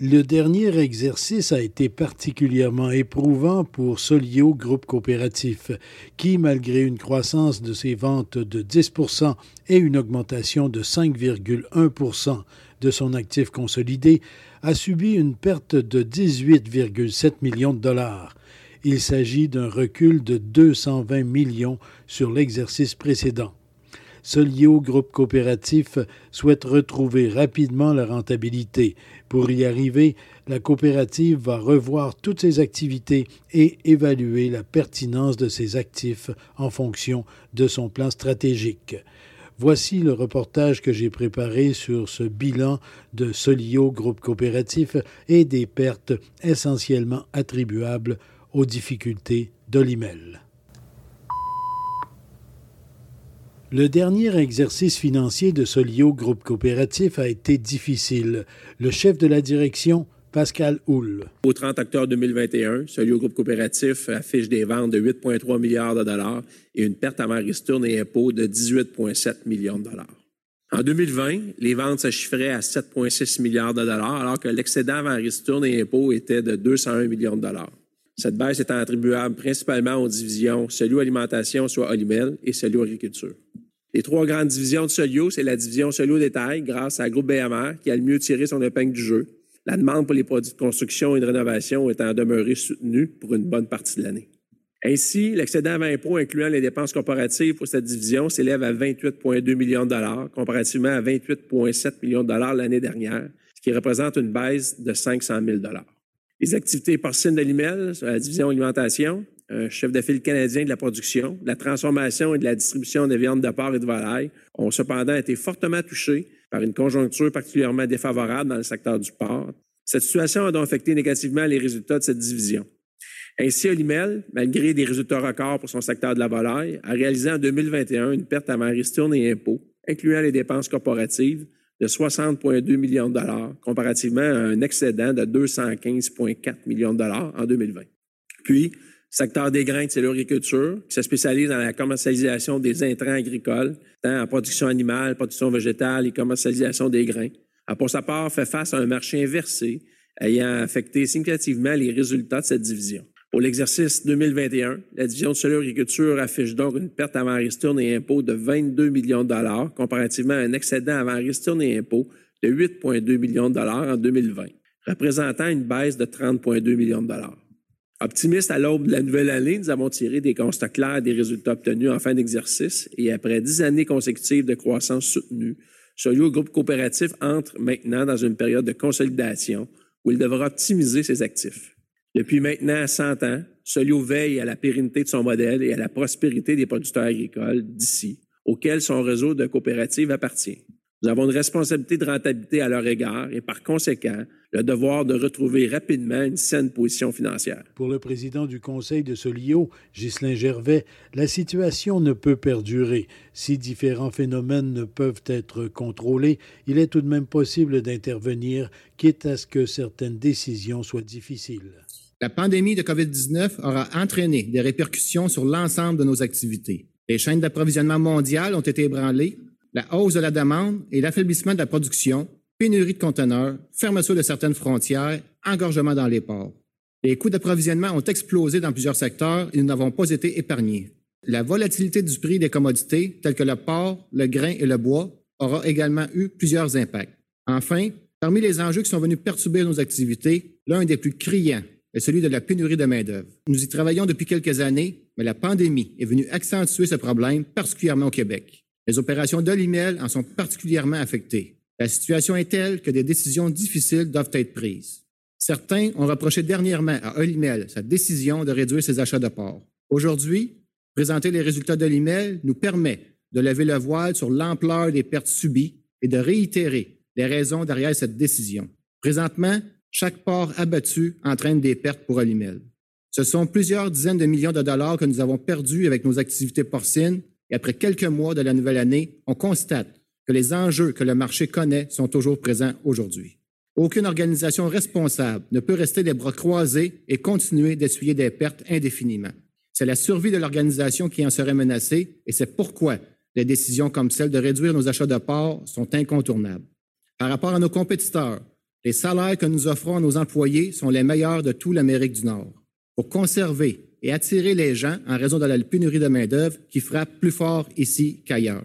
Le dernier exercice a été particulièrement éprouvant pour Solio Groupe Coopératif, qui, malgré une croissance de ses ventes de 10% et une augmentation de 5,1% de son actif consolidé, a subi une perte de 18,7 millions de dollars. Il s'agit d'un recul de 220 millions sur l'exercice précédent. Solio Groupe Coopératif souhaite retrouver rapidement la rentabilité. Pour y arriver, la coopérative va revoir toutes ses activités et évaluer la pertinence de ses actifs en fonction de son plan stratégique. Voici le reportage que j'ai préparé sur ce bilan de Solio Groupe Coopératif et des pertes essentiellement attribuables aux difficultés d'Olimel. Le dernier exercice financier de Solio Groupe Coopératif a été difficile. Le chef de la direction, Pascal Houle. Au 30 octobre 2021, Solio Groupe Coopératif affiche des ventes de 8,3 milliards de dollars et une perte avant ristourne et impôts de 18,7 millions de dollars. En 2020, les ventes se chiffraient à 7,6 milliards de dollars, alors que l'excédent avant ristourne et impôts était de 201 millions de dollars. Cette baisse étant attribuable principalement aux divisions Solio Alimentation, soit Olimel, et Solio Agriculture. Les trois grandes divisions de Solio, c'est la division Solio Détail, grâce à Groupe BMR, qui a le mieux tiré son épingle du jeu. La demande pour les produits de construction et de rénovation étant demeurée soutenue pour une bonne partie de l'année. Ainsi, l'excédent avant impôts incluant les dépenses corporatives pour cette division s'élève à 28,2 millions de dollars, comparativement à 28,7 millions de dollars l'année dernière, ce qui représente une baisse de 500 000 dollars. Les activités porcines de l'IMEL, la division alimentation, un chef de file canadien de la production, de la transformation et de la distribution des viandes de porc et de volaille, ont cependant été fortement touchés par une conjoncture particulièrement défavorable dans le secteur du porc. Cette situation a donc affecté négativement les résultats de cette division. Ainsi, Olimel, malgré des résultats records pour son secteur de la volaille, a réalisé en 2021 une perte avant ristourne et impôts, incluant les dépenses corporatives, de 60,2 millions de dollars, comparativement à un excédent de 215,4 millions de dollars en 2020. Puis, secteur des grains c'est l'agriculture, qui se spécialise dans la commercialisation des intrants agricoles, tant en production animale, production végétale et commercialisation des grains, a pour sa part fait face à un marché inversé ayant affecté significativement les résultats de cette division. Pour l'exercice 2021, la division de Solio Agriculture affiche donc une perte avant ristourne et impôts de 22 millions de dollars, comparativement à un excédent avant ristourne et impôts de 8,2 millions de dollars en 2020, représentant une baisse de 30,2 millions de dollars. Optimiste à l'aube de la nouvelle année, nous avons tiré des constats clairs des résultats obtenus en fin d'exercice et après dix années consécutives de croissance soutenue, Solio Groupe Coopératif entre maintenant dans une période de consolidation où il devra optimiser ses actifs. Depuis maintenant 100 ans, Solio veille à la pérennité de son modèle et à la prospérité des producteurs agricoles d'ici, auxquels son réseau de coopératives appartient. Nous avons une responsabilité de rentabilité à leur égard et par conséquent, le devoir de retrouver rapidement une saine position financière. Pour le président du Conseil de Solio, Ghislain Gervais, la situation ne peut perdurer. Si différents phénomènes ne peuvent être contrôlés, il est tout de même possible d'intervenir, quitte à ce que certaines décisions soient difficiles. La pandémie de COVID-19 aura entraîné des répercussions sur l'ensemble de nos activités. Les chaînes d'approvisionnement mondiales ont été ébranlées, la hausse de la demande et l'affaiblissement de la production, pénurie de conteneurs, fermeture de certaines frontières, engorgement dans les ports. Les coûts d'approvisionnement ont explosé dans plusieurs secteurs et nous n'avons pas été épargnés. La volatilité du prix des commodités, telles que le porc, le grain et le bois, aura également eu plusieurs impacts. Enfin, parmi les enjeux qui sont venus perturber nos activités, l'un des plus criants est celui de la pénurie de main-d'œuvre. Nous y travaillons depuis quelques années, mais la pandémie est venue accentuer ce problème, particulièrement au Québec. Les opérations d'Olimel en sont particulièrement affectées. La situation est telle que des décisions difficiles doivent être prises. Certains ont reproché dernièrement à Olimel sa décision de réduire ses achats de porc. Aujourd'hui, présenter les résultats d'Olimel nous permet de lever le voile sur l'ampleur des pertes subies et de réitérer les raisons derrière cette décision. Présentement, chaque port abattu entraîne des pertes pour Olimel. Ce sont plusieurs dizaines de millions de dollars que nous avons perdus avec nos activités porcines et après quelques mois de la nouvelle année, on constate que les enjeux que le marché connaît sont toujours présents aujourd'hui. Aucune organisation responsable ne peut rester les bras croisés et continuer d'essuyer des pertes indéfiniment. C'est la survie de l'organisation qui en serait menacée et c'est pourquoi des décisions comme celle de réduire nos achats de porc sont incontournables. Par rapport à nos compétiteurs, les salaires que nous offrons à nos employés sont les meilleurs de toute l'Amérique du Nord. Pour conserver et attirer les gens en raison de la pénurie de main-d'œuvre qui frappe plus fort ici qu'ailleurs.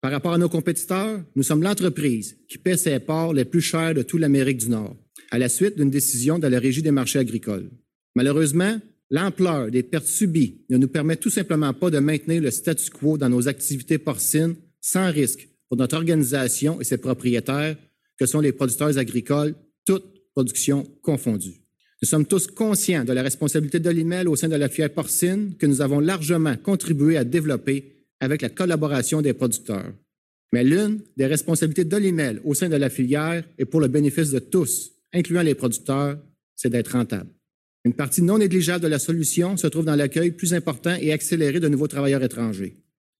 Par rapport à nos compétiteurs, nous sommes l'entreprise qui paie ses ports les plus chers de toute l'Amérique du Nord, à la suite d'une décision de la Régie des marchés agricoles. Malheureusement, l'ampleur des pertes subies ne nous permet tout simplement pas de maintenir le statu quo dans nos activités porcines sans risque pour notre organisation et ses propriétaires, que sont les producteurs agricoles, toutes productions confondues. Nous sommes tous conscients de la responsabilité de l'IMEL au sein de la filière porcine que nous avons largement contribué à développer avec la collaboration des producteurs. Mais l'une des responsabilités de l'IMEL au sein de la filière et pour le bénéfice de tous, incluant les producteurs, c'est d'être rentable. Une partie non négligeable de la solution se trouve dans l'accueil plus important et accéléré de nouveaux travailleurs étrangers.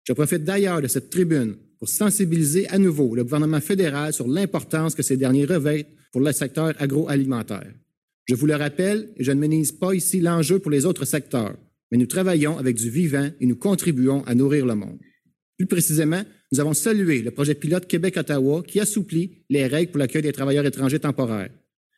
Je profite d'ailleurs de cette tribune pour sensibiliser à nouveau le gouvernement fédéral sur l'importance que ces derniers revêtent pour le secteur agroalimentaire. Je vous le rappelle, et je ne minimise pas ici l'enjeu pour les autres secteurs, mais nous travaillons avec du vivant et nous contribuons à nourrir le monde. Plus précisément, nous avons salué le projet pilote Québec-Ottawa qui assouplit les règles pour l'accueil des travailleurs étrangers temporaires.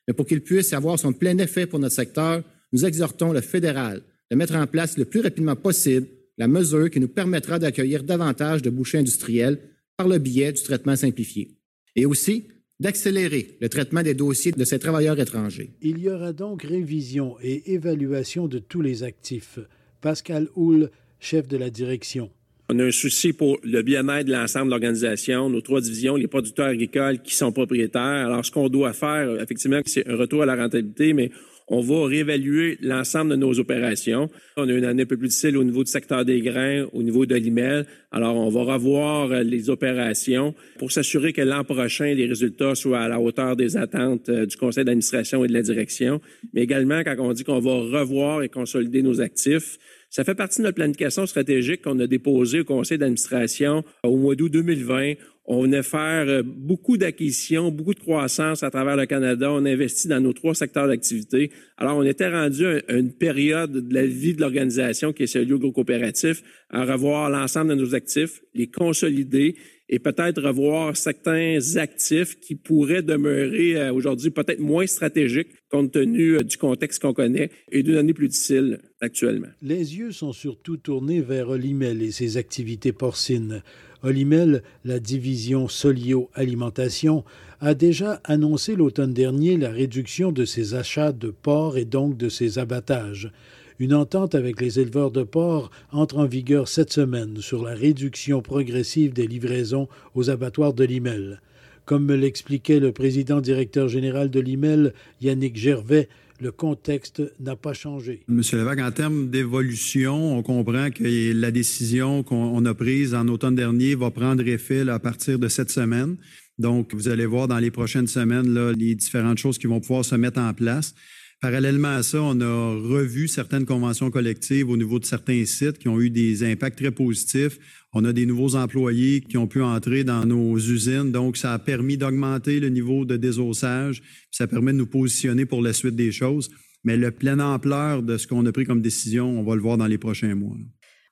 Mais pour qu'il puisse avoir son plein effet pour notre secteur, nous exhortons le fédéral de mettre en place le plus rapidement possible la mesure qui nous permettra d'accueillir davantage de bouchers industriels par le biais du traitement simplifié. Et aussi d'accélérer le traitement des dossiers de ces travailleurs étrangers. Il y aura donc révision et évaluation de tous les actifs. Pascal Houle, chef de la direction. On a un souci pour le bien-être de l'ensemble de l'organisation, nos trois divisions, les producteurs agricoles qui sont propriétaires. Alors, ce qu'on doit faire, effectivement, c'est un retour à la rentabilité, mais on va réévaluer l'ensemble de nos opérations. On a une année un peu plus difficile au niveau du secteur des grains, au niveau de l'IMEL. Alors, on va revoir euh, les opérations pour s'assurer que l'an prochain, les résultats soient à la hauteur des attentes euh, du conseil d'administration et de la direction. Mais également, quand on dit qu'on va revoir et consolider nos actifs, ça fait partie de notre planification stratégique qu'on a déposée au conseil d'administration au mois d'août 2020. On venait faire euh, beaucoup d'acquisitions, beaucoup de croissance à travers le Canada. On investit dans nos trois secteurs d'activité. Alors, on était rendu à une période de la vie de l'organisation qui est celui au coopératif, à revoir l'ensemble de nos actifs, les consolider et peut-être revoir certains actifs qui pourraient demeurer euh, aujourd'hui peut-être moins stratégiques compte tenu euh, du contexte qu'on connaît et d'une année plus difficile actuellement. Les yeux sont surtout tournés vers Olimel et ses activités porcines. Olimel, la division Solio Alimentation, a déjà annoncé l'automne dernier la réduction de ses achats de porc et donc de ses abattages. Une entente avec les éleveurs de porc entre en vigueur cette semaine sur la réduction progressive des livraisons aux abattoirs de Limel. Comme me l'expliquait le président directeur général de Limel, Yannick Gervais, le contexte n'a pas changé. Monsieur Levac, en termes d'évolution, on comprend que la décision qu'on a prise en automne dernier va prendre effet à partir de cette semaine. Donc, vous allez voir dans les prochaines semaines les différentes choses qui vont pouvoir se mettre en place. Parallèlement à ça, on a revu certaines conventions collectives au niveau de certains sites qui ont eu des impacts très positifs. On a des nouveaux employés qui ont pu entrer dans nos usines, donc ça a permis d'augmenter le niveau de désossage, ça permet de nous positionner pour la suite des choses. Mais le plein ampleur de ce qu'on a pris comme décision, on va le voir dans les prochains mois.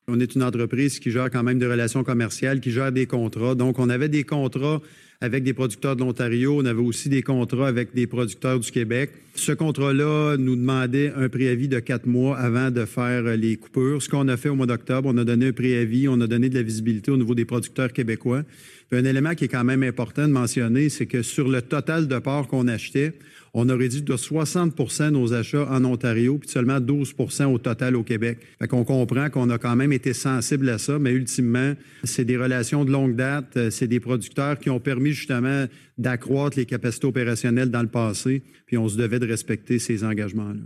On est une entreprise qui gère quand même des relations commerciales, qui gère des contrats. Donc, on avait des contrats avec des producteurs de l'Ontario. On avait aussi des contrats avec des producteurs du Québec. Ce contrat-là nous demandait un préavis de quatre mois avant de faire les coupures. Ce qu'on a fait au mois d'octobre, on a donné un préavis, on a donné de la visibilité au niveau des producteurs québécois. Un élément qui est quand même important de mentionner, c'est que sur le total de parts qu'on achetait, on a réduit de 60% nos achats en Ontario, puis seulement 12% au total au Québec. Fait qu'on comprend qu'on a quand même été sensible à ça, mais ultimement, c'est des relations de longue date, euh, c'est des producteurs qui ont permis justement d'accroître les capacités opérationnelles dans le passé, puis on se devait de respecter ces engagements-là.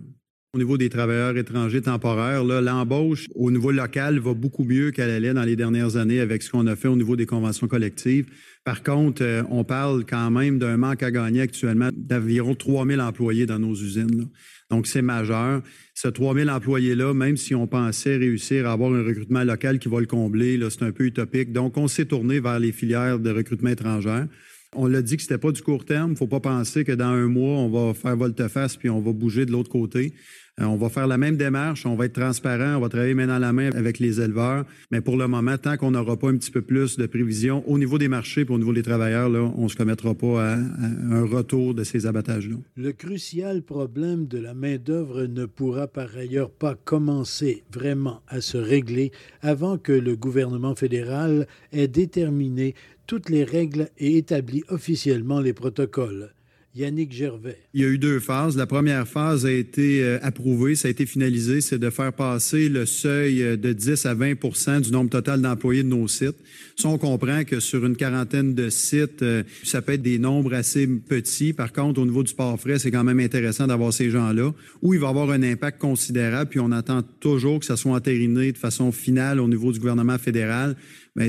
Au niveau des travailleurs étrangers temporaires, l'embauche au niveau local va beaucoup mieux qu'elle allait dans les dernières années avec ce qu'on a fait au niveau des conventions collectives. Par contre, euh, on parle quand même d'un manque à gagner actuellement d'environ 3 000 employés dans nos usines. Donc, c'est majeur. Ce 3 000 employés-là, même si on pensait réussir à avoir un recrutement local qui va le combler, c'est un peu utopique. Donc, on s'est tourné vers les filières de recrutement étrangère. On l'a dit que c'était pas du court terme. Faut pas penser que dans un mois, on va faire volte-face puis on va bouger de l'autre côté. Euh, on va faire la même démarche, on va être transparent, on va travailler main dans la main avec les éleveurs. Mais pour le moment, tant qu'on n'aura pas un petit peu plus de prévision au niveau des marchés et au niveau des travailleurs, on ne se commettra pas à, un retour de ces abattages-là. Le crucial problème de la main-d'œuvre ne pourra par ailleurs pas commencer vraiment à se régler avant que le gouvernement fédéral ait déterminé toutes les règles et établi officiellement les protocoles. Yannick Gervais. Il y a eu deux phases. La première phase a été euh, approuvée, ça a été finalisé, c'est de faire passer le seuil euh, de 10 à 20% du nombre total d'employés de nos sites. Ça, on comprend que sur une quarantaine de sites, euh, ça peut être des nombres assez petits. Par contre, au niveau du sport frais, c'est quand même intéressant d'avoir ces gens-là, où il va avoir un impact considérable, puis on attend toujours que ça soit entériné de façon finale au niveau du gouvernement fédéral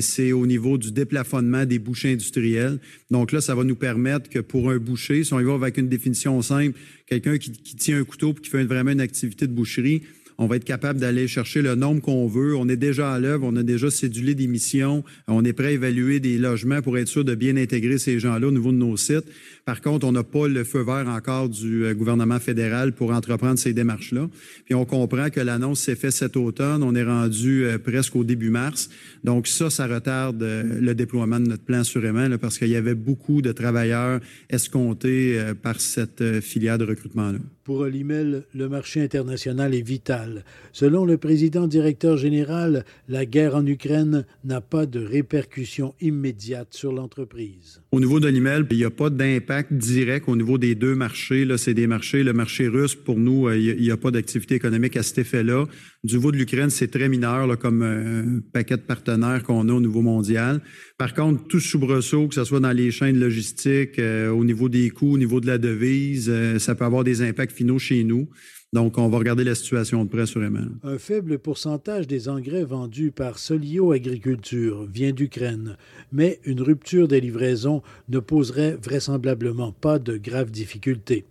c'est au niveau du déplafonnement des bouchers industriels. Donc là, ça va nous permettre que pour un boucher, si on y va avec une définition simple, quelqu'un qui, tient un couteau et qui fait vraiment une activité de boucherie, on va être capable d'aller chercher le nombre qu'on veut. On est déjà à l'œuvre, on a déjà cédulé des missions, on est prêt à évaluer des logements pour être sûr de bien intégrer ces gens-là au niveau de nos sites. Par contre, on n'a pas le feu vert encore du euh, gouvernement fédéral pour entreprendre ces démarches-là. Puis on comprend que l'annonce s'est faite cet automne, on est rendu euh, presque au début mars. Donc ça, ça retarde euh, le déploiement de notre plan assurément parce qu'il y avait beaucoup de travailleurs escomptés par cette filière de recrutement-là. Pour Olimel, le marché international est vital. Selon le président directeur général, la guerre en Ukraine n'a pas de répercussions immédiates sur l'entreprise. Au niveau d'Olimel, il n'y a pas d'impact direct au niveau des deux marchés. C'est des marchés. Le marché russe, pour nous, euh, il n'y a, pas d'activité économique à cet effet-là. Du niveau de l'Ukraine, c'est très mineur comme euh, un paquet de partenaires qu'on a au niveau mondial. Par contre, tout soubresaut, que ce soit dans les chaînes logistiques, euh, au niveau des coûts, au niveau de la devise, ça peut avoir des impacts chez nous. Donc, on va regarder la situation de près, sûrement. Un faible pourcentage des engrais vendus par Solio Agriculture vient d'Ukraine, mais une rupture des livraisons ne poserait vraisemblablement pas de graves difficultés.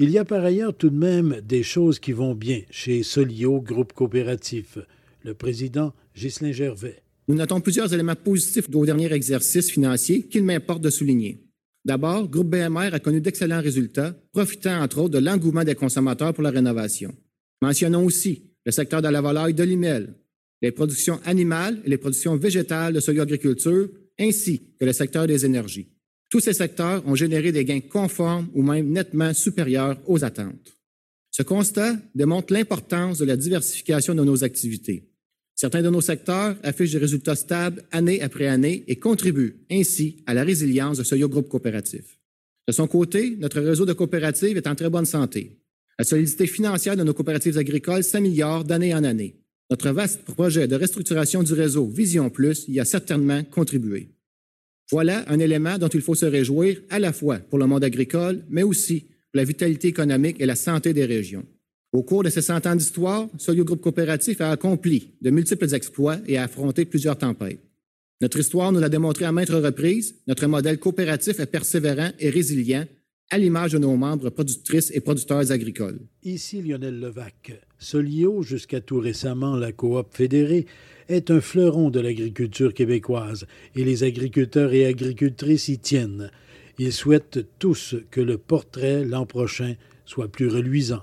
Il y a par ailleurs tout de même des choses qui vont bien chez Solio Groupe Coopératif. Le président Ghislain Gervais. Nous notons plusieurs éléments positifs au dernier exercice financier qu'il m'importe de souligner. D'abord, Groupe BMR a connu d'excellents résultats, profitant entre autres de l'engouement des consommateurs pour la rénovation. Mentionnons aussi le secteur de la volaille de l'IMEL, les productions animales et les productions végétales de soya agriculture, ainsi que le secteur des énergies. Tous ces secteurs ont généré des gains conformes ou même nettement supérieurs aux attentes. Ce constat démontre l'importance de la diversification de nos activités. Certains de nos secteurs affichent des résultats stables année après année et contribuent ainsi à la résilience de ce groupe coopératif. De son côté, notre réseau de coopératives est en très bonne santé. La solidité financière de nos coopératives agricoles s'améliore d'année en année. Notre vaste projet de restructuration du réseau Vision Plus y a certainement contribué. Voilà un élément dont il faut se réjouir à la fois pour le monde agricole, mais aussi pour la vitalité économique et la santé des régions. Au cours de ces 100 ans d'histoire, Solio Groupe Coopératif a accompli de multiples exploits et a affronté plusieurs tempêtes. Notre histoire nous l'a démontré à maintes reprises, notre modèle coopératif est persévérant et résilient, à l'image de nos membres productrices et producteurs agricoles. Ici Lionel Levac. Solio, jusqu'à tout récemment la coop fédérée, est un fleuron de l'agriculture québécoise et les agriculteurs et agricultrices y tiennent. Ils souhaitent tous que le portrait l'an prochain soit plus reluisant.